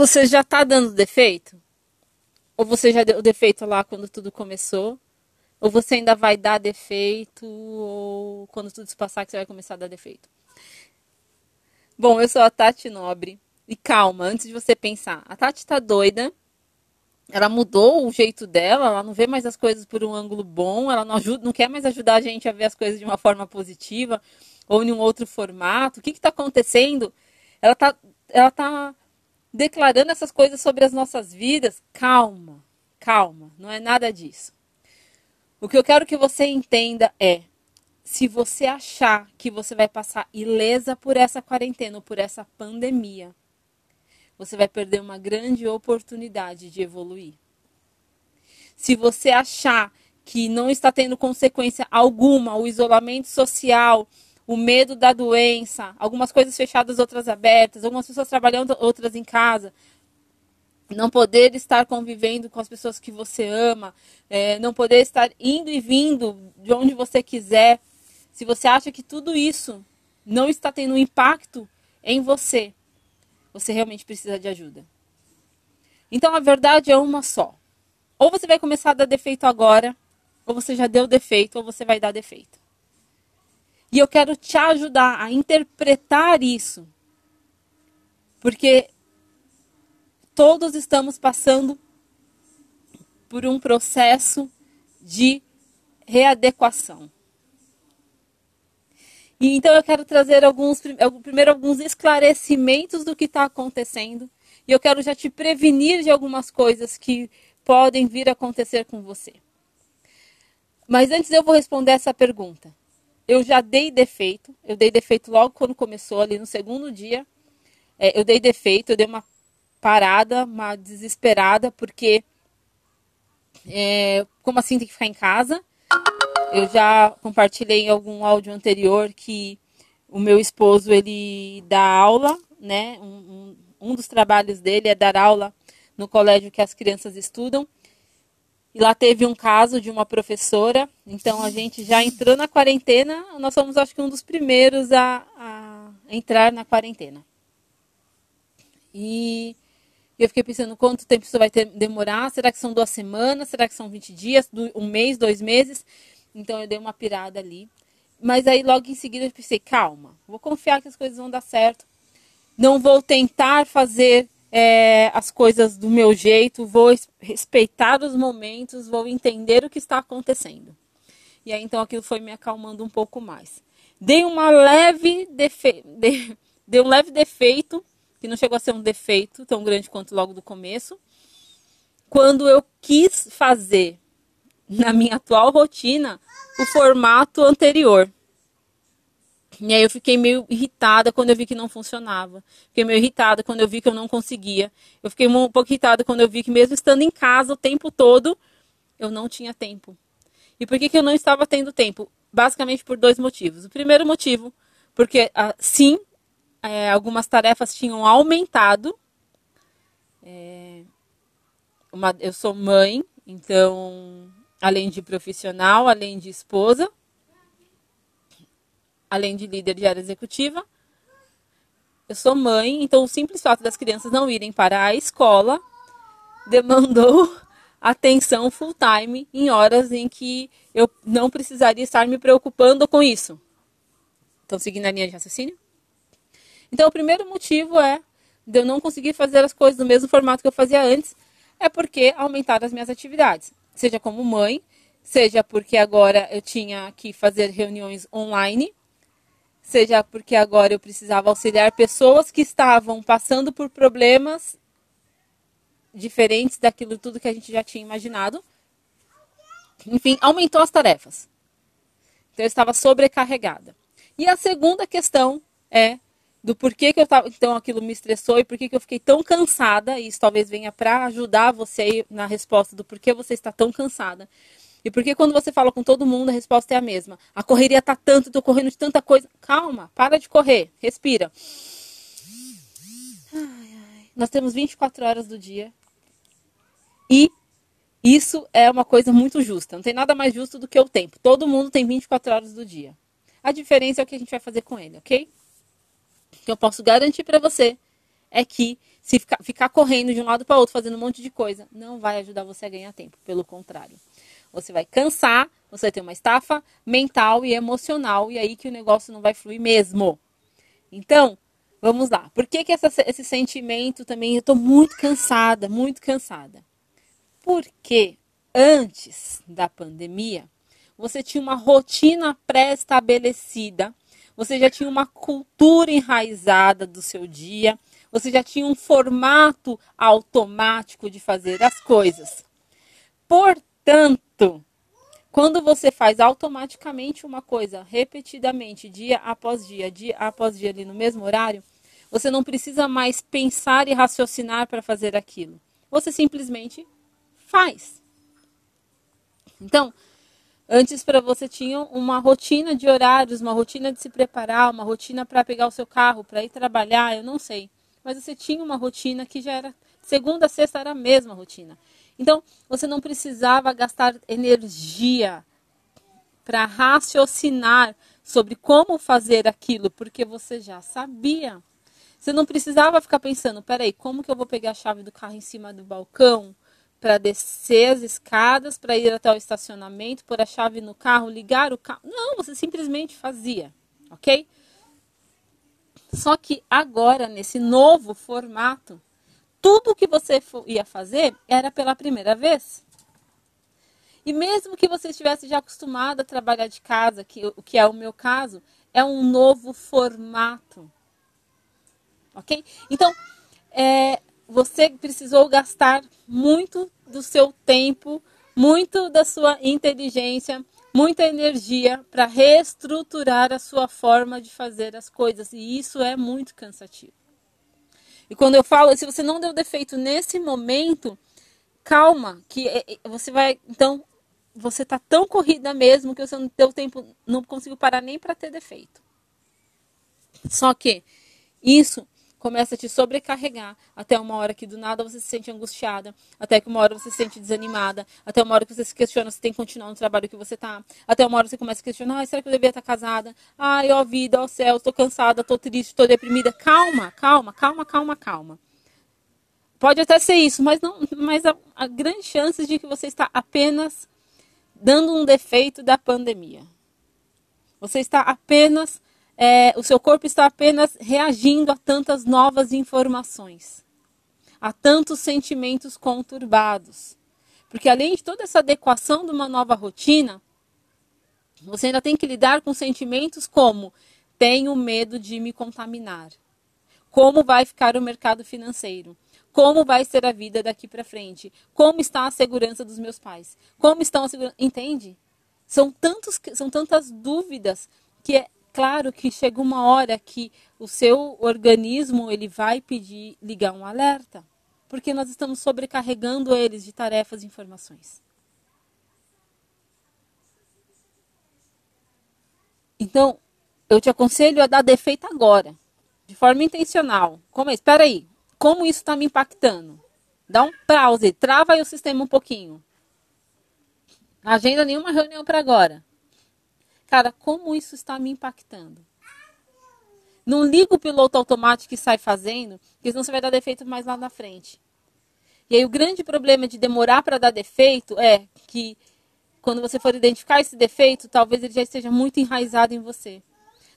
Você já está dando defeito? Ou você já deu defeito lá quando tudo começou? Ou você ainda vai dar defeito? Ou quando tudo se passar que você vai começar a dar defeito? Bom, eu sou a Tati Nobre. E calma, antes de você pensar, a Tati tá doida. Ela mudou o jeito dela, ela não vê mais as coisas por um ângulo bom, ela não, ajuda, não quer mais ajudar a gente a ver as coisas de uma forma positiva ou em um outro formato. O que está acontecendo? Ela está ela tá declarando essas coisas sobre as nossas vidas. Calma, calma, não é nada disso. O que eu quero que você entenda é: se você achar que você vai passar ilesa por essa quarentena ou por essa pandemia, você vai perder uma grande oportunidade de evoluir. Se você achar que não está tendo consequência alguma, o isolamento social, o medo da doença, algumas coisas fechadas, outras abertas, algumas pessoas trabalhando, outras em casa, não poder estar convivendo com as pessoas que você ama, é, não poder estar indo e vindo de onde você quiser, se você acha que tudo isso não está tendo impacto em você, você realmente precisa de ajuda. Então a verdade é uma só. Ou você vai começar a dar defeito agora, ou você já deu defeito, ou você vai dar defeito. E eu quero te ajudar a interpretar isso. Porque todos estamos passando por um processo de readequação. E então eu quero trazer alguns, primeiro alguns esclarecimentos do que está acontecendo. E eu quero já te prevenir de algumas coisas que podem vir a acontecer com você. Mas antes eu vou responder essa pergunta. Eu já dei defeito, eu dei defeito logo quando começou, ali no segundo dia. É, eu dei defeito, eu dei uma parada, uma desesperada, porque é, como assim tem que ficar em casa? Eu já compartilhei em algum áudio anterior que o meu esposo ele dá aula, né? Um, um, um dos trabalhos dele é dar aula no colégio que as crianças estudam. E lá teve um caso de uma professora. Então a gente já entrou na quarentena. Nós somos, acho que, um dos primeiros a, a entrar na quarentena. E eu fiquei pensando quanto tempo isso vai ter, demorar. Será que são duas semanas? Será que são 20 dias? Um mês, dois meses? Então eu dei uma pirada ali. Mas aí logo em seguida eu pensei, calma, vou confiar que as coisas vão dar certo. Não vou tentar fazer é, as coisas do meu jeito, vou respeitar os momentos, vou entender o que está acontecendo. E aí então aquilo foi me acalmando um pouco mais. Dei uma leve defe... de... dei um leve defeito, que não chegou a ser um defeito tão grande quanto logo do começo, quando eu quis fazer na minha atual rotina o formato anterior. E aí eu fiquei meio irritada quando eu vi que não funcionava. Fiquei meio irritada quando eu vi que eu não conseguia. Eu fiquei um pouco irritada quando eu vi que mesmo estando em casa o tempo todo, eu não tinha tempo. E por que, que eu não estava tendo tempo? Basicamente por dois motivos. O primeiro motivo, porque ah, sim, é, algumas tarefas tinham aumentado. É, uma, eu sou mãe, então além de profissional, além de esposa, além de líder de área executiva. Eu sou mãe, então o simples fato das crianças não irem para a escola demandou atenção full time em horas em que eu não precisaria estar me preocupando com isso. Estão seguindo a linha de raciocínio? Então, o primeiro motivo é de eu não conseguir fazer as coisas no mesmo formato que eu fazia antes, é porque aumentaram as minhas atividades seja como mãe, seja porque agora eu tinha que fazer reuniões online, seja porque agora eu precisava auxiliar pessoas que estavam passando por problemas diferentes daquilo tudo que a gente já tinha imaginado. Enfim, aumentou as tarefas. Então eu estava sobrecarregada. E a segunda questão é do porquê que eu estava, então aquilo me estressou e porquê que eu fiquei tão cansada, e isso talvez venha para ajudar você na resposta do porquê você está tão cansada. E porque quando você fala com todo mundo, a resposta é a mesma. A correria tá tanto, tô correndo de tanta coisa. Calma, para de correr, respira. Ai, ai. Nós temos 24 horas do dia. E isso é uma coisa muito justa. Não tem nada mais justo do que o tempo. Todo mundo tem 24 horas do dia. A diferença é o que a gente vai fazer com ele, ok? que eu posso garantir para você é que Se ficar, ficar correndo de um lado para outro, fazendo um monte de coisa, não vai ajudar você a ganhar tempo. Pelo contrário. Você vai cansar, você vai ter uma estafa mental e emocional, e aí que o negócio não vai fluir mesmo. Então, vamos lá. Por que, que essa, esse sentimento também? Eu estou muito cansada, muito cansada. Porque antes da pandemia, você tinha uma rotina pré-estabelecida, você já tinha uma cultura enraizada do seu dia, você já tinha um formato automático de fazer as coisas. Portanto, quando você faz automaticamente uma coisa repetidamente, dia após dia, dia após dia, ali no mesmo horário, você não precisa mais pensar e raciocinar para fazer aquilo. Você simplesmente faz. Então, antes para você tinha uma rotina de horários, uma rotina de se preparar, uma rotina para pegar o seu carro, para ir trabalhar, eu não sei. Mas você tinha uma rotina que já era segunda a sexta era a mesma rotina. Então, você não precisava gastar energia para raciocinar sobre como fazer aquilo, porque você já sabia. Você não precisava ficar pensando, peraí, como que eu vou pegar a chave do carro em cima do balcão para descer as escadas, para ir até o estacionamento, pôr a chave no carro, ligar o carro? Não, você simplesmente fazia, ok? Só que agora, nesse novo formato, tudo que você ia fazer era pela primeira vez. E mesmo que você estivesse já acostumado a trabalhar de casa, que, o que é o meu caso, é um novo formato. Ok? Então, é, você precisou gastar muito do seu tempo, muito da sua inteligência, muita energia para reestruturar a sua forma de fazer as coisas. E isso é muito cansativo. E quando eu falo, se você não deu defeito nesse momento, calma, que é, é, você vai. Então, você tá tão corrida mesmo que você não deu tempo, não conseguiu parar nem para ter defeito. Só que isso começa a te sobrecarregar até uma hora que do nada você se sente angustiada, até que uma hora você se sente desanimada, até uma hora que você se questiona se tem que continuar no trabalho que você está, até uma hora você começa a questionar, ah, será que eu devia estar casada? Ai, ó vida, ó céu, estou cansada, estou triste, estou deprimida. Calma, calma, calma, calma, calma. Pode até ser isso, mas não, mas a, a grande chance de que você está apenas dando um defeito da pandemia. Você está apenas é, o seu corpo está apenas reagindo a tantas novas informações, a tantos sentimentos conturbados. Porque além de toda essa adequação de uma nova rotina, você ainda tem que lidar com sentimentos como tenho medo de me contaminar. Como vai ficar o mercado financeiro? Como vai ser a vida daqui para frente? Como está a segurança dos meus pais? Como estão a segurança? Entende? São, tantos, são tantas dúvidas que é claro que chega uma hora que o seu organismo ele vai pedir ligar um alerta, porque nós estamos sobrecarregando eles de tarefas e informações. Então, eu te aconselho a dar defeito agora, de forma intencional. Como é? Espera aí, como isso está me impactando? Dá um pause, trava aí o sistema um pouquinho. agenda nenhuma reunião para agora. Cara, como isso está me impactando? Não liga o piloto automático e sai fazendo, porque senão você vai dar defeito mais lá na frente. E aí o grande problema de demorar para dar defeito é que quando você for identificar esse defeito, talvez ele já esteja muito enraizado em você.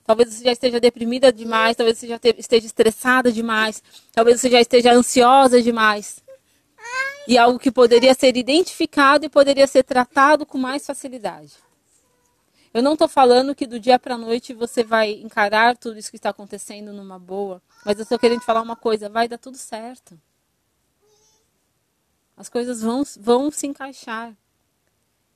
Talvez você já esteja deprimida demais, talvez você já esteja estressada demais, talvez você já esteja ansiosa demais. E algo que poderia ser identificado e poderia ser tratado com mais facilidade. Eu não estou falando que do dia para a noite você vai encarar tudo isso que está acontecendo numa boa, mas eu estou querendo falar uma coisa: vai dar tudo certo. As coisas vão, vão se encaixar.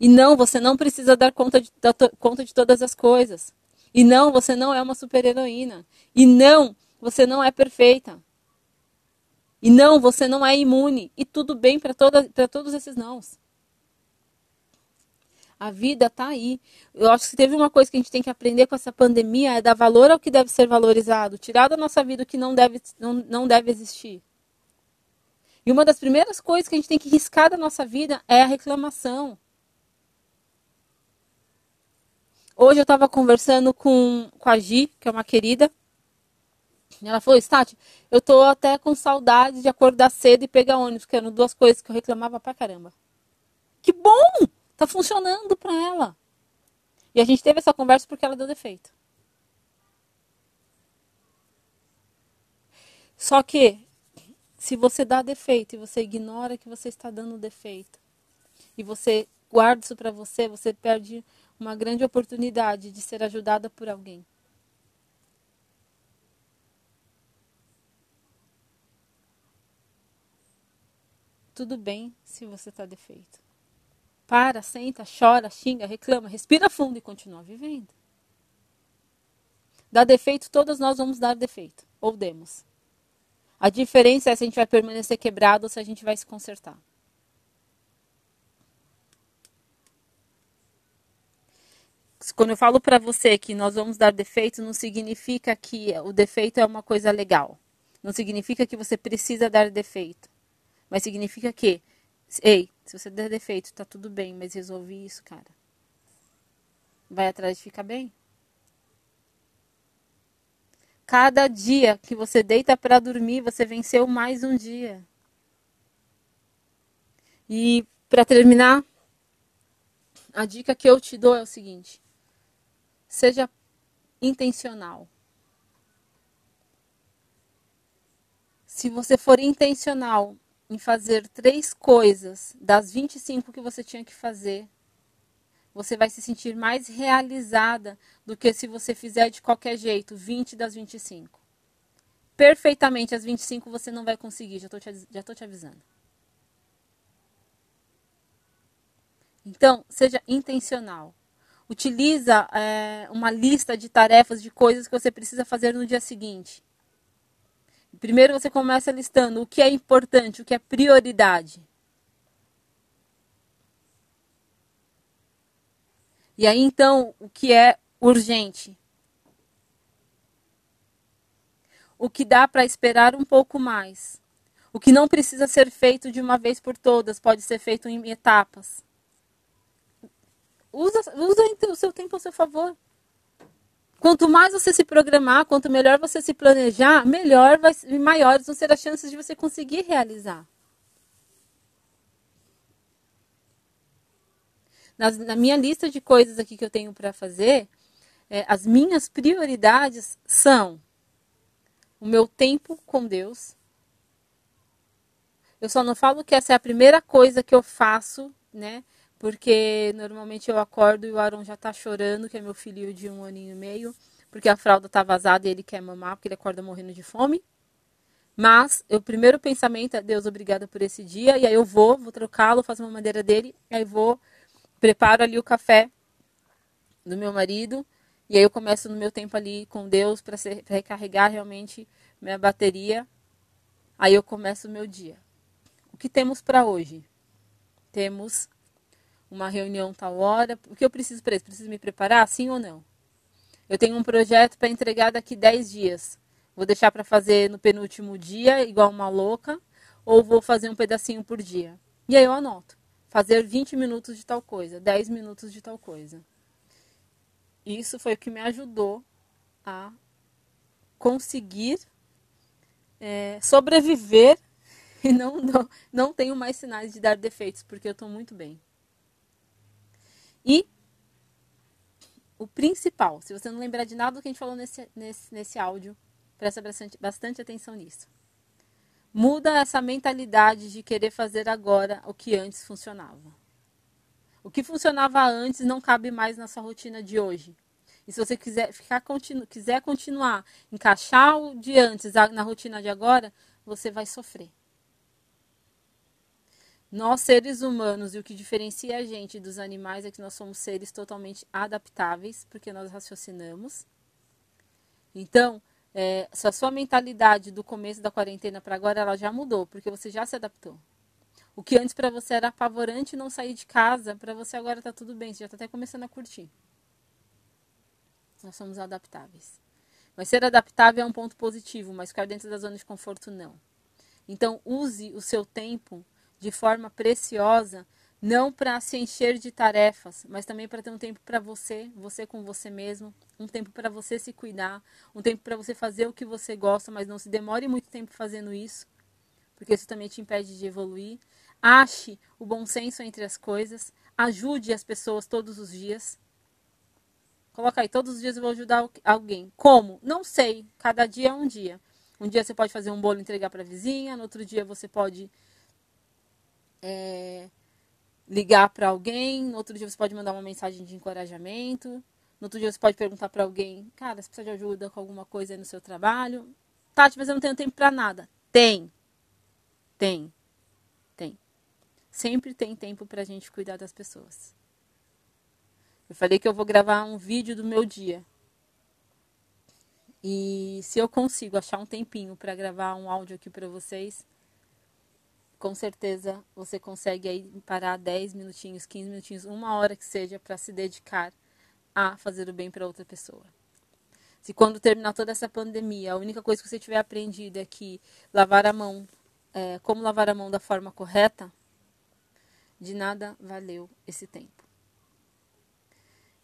E não, você não precisa dar conta de, conta de todas as coisas. E não, você não é uma super-heroína. E não, você não é perfeita. E não, você não é imune. E tudo bem para todos esses nãos. A vida está aí. Eu acho que teve uma coisa que a gente tem que aprender com essa pandemia é dar valor ao que deve ser valorizado, tirar da nossa vida o que não deve, não, não deve existir. E uma das primeiras coisas que a gente tem que riscar da nossa vida é a reclamação. Hoje eu estava conversando com, com a Gi, que é uma querida, Ela falou, Stati, eu tô até com saudade de acordar cedo e pegar ônibus, que eram duas coisas que eu reclamava pra caramba. Que bom! Tá funcionando pra ela. E a gente teve essa conversa porque ela deu defeito. Só que, se você dá defeito e você ignora que você está dando defeito, e você guarda isso para você, você perde uma grande oportunidade de ser ajudada por alguém. Tudo bem se você está defeito. Para, senta, chora, xinga, reclama, respira fundo e continua vivendo. Dá defeito, todos nós vamos dar defeito, ou demos. A diferença é se a gente vai permanecer quebrado ou se a gente vai se consertar. Quando eu falo para você que nós vamos dar defeito, não significa que o defeito é uma coisa legal. Não significa que você precisa dar defeito. Mas significa que, ei, se você der defeito, tá tudo bem, mas resolvi isso, cara. Vai atrás de ficar bem? Cada dia que você deita para dormir, você venceu mais um dia. E para terminar, a dica que eu te dou é o seguinte: seja intencional. Se você for intencional em fazer três coisas das 25 que você tinha que fazer, você vai se sentir mais realizada do que se você fizer de qualquer jeito 20 das 25. Perfeitamente as 25 você não vai conseguir, já estou te, te avisando. Então, seja intencional. Utiliza é, uma lista de tarefas, de coisas que você precisa fazer no dia seguinte. Primeiro você começa listando o que é importante, o que é prioridade. E aí então, o que é urgente? O que dá para esperar um pouco mais? O que não precisa ser feito de uma vez por todas, pode ser feito em etapas. Usa, usa o seu tempo a seu favor. Quanto mais você se programar, quanto melhor você se planejar, melhor vai, maiores vão ser as chances de você conseguir realizar. Na, na minha lista de coisas aqui que eu tenho para fazer, é, as minhas prioridades são o meu tempo com Deus. Eu só não falo que essa é a primeira coisa que eu faço, né? Porque normalmente eu acordo e o Aaron já está chorando, que é meu filho de um aninho e meio, porque a fralda está vazada e ele quer mamar, porque ele acorda morrendo de fome. Mas o primeiro pensamento é Deus, obrigada por esse dia, e aí eu vou, vou trocá-lo, faço uma madeira dele, aí vou, preparo ali o café do meu marido, e aí eu começo no meu tempo ali com Deus para recarregar realmente minha bateria. Aí eu começo o meu dia. O que temos para hoje? Temos uma reunião tal hora. O que eu preciso para isso? Preciso me preparar, sim ou não? Eu tenho um projeto para entregar daqui 10 dias. Vou deixar para fazer no penúltimo dia, igual uma louca, ou vou fazer um pedacinho por dia. E aí eu anoto. Fazer 20 minutos de tal coisa, 10 minutos de tal coisa. Isso foi o que me ajudou a conseguir é, sobreviver e não, não, não tenho mais sinais de dar defeitos, porque eu estou muito bem. E o principal, se você não lembrar de nada do que a gente falou nesse, nesse, nesse áudio, presta bastante, bastante atenção nisso. Muda essa mentalidade de querer fazer agora o que antes funcionava. O que funcionava antes não cabe mais na sua rotina de hoje. E se você quiser, ficar, continu, quiser continuar, encaixar o de antes na rotina de agora, você vai sofrer. Nós, seres humanos, e o que diferencia a gente dos animais é que nós somos seres totalmente adaptáveis, porque nós raciocinamos. Então, é, se a sua mentalidade do começo da quarentena para agora ela já mudou, porque você já se adaptou. O que antes para você era apavorante não sair de casa, para você agora está tudo bem, você já está até começando a curtir. Nós somos adaptáveis. Mas ser adaptável é um ponto positivo, mas ficar dentro da zona de conforto não. Então, use o seu tempo de forma preciosa não para se encher de tarefas, mas também para ter um tempo para você, você com você mesmo, um tempo para você se cuidar, um tempo para você fazer o que você gosta, mas não se demore muito tempo fazendo isso, porque isso também te impede de evoluir. Ache o bom senso entre as coisas, ajude as pessoas todos os dias. Coloca aí, todos os dias eu vou ajudar alguém. Como? Não sei, cada dia é um dia. Um dia você pode fazer um bolo e entregar para a vizinha, no outro dia você pode é, ligar para alguém, no outro dia você pode mandar uma mensagem de encorajamento, no outro dia você pode perguntar para alguém, cara, você precisa de ajuda com alguma coisa aí no seu trabalho? Tati, mas eu não tenho tempo para nada. Tem. Tem. Tem. Sempre tem tempo para a gente cuidar das pessoas. Eu falei que eu vou gravar um vídeo do meu dia. E se eu consigo achar um tempinho para gravar um áudio aqui para vocês, com certeza você consegue aí parar 10 minutinhos, 15 minutinhos, uma hora que seja para se dedicar a fazer o bem para outra pessoa. Se quando terminar toda essa pandemia, a única coisa que você tiver aprendido é que lavar a mão, é, como lavar a mão da forma correta, de nada valeu esse tempo.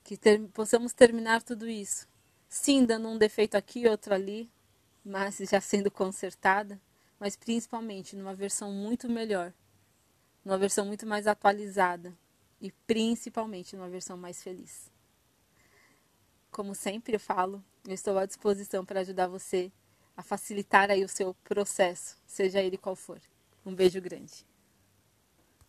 Que ter, possamos terminar tudo isso, sim, dando um defeito aqui, outro ali, mas já sendo consertada mas principalmente numa versão muito melhor, numa versão muito mais atualizada e principalmente numa versão mais feliz. Como sempre eu falo, eu estou à disposição para ajudar você a facilitar aí o seu processo, seja ele qual for. Um beijo grande.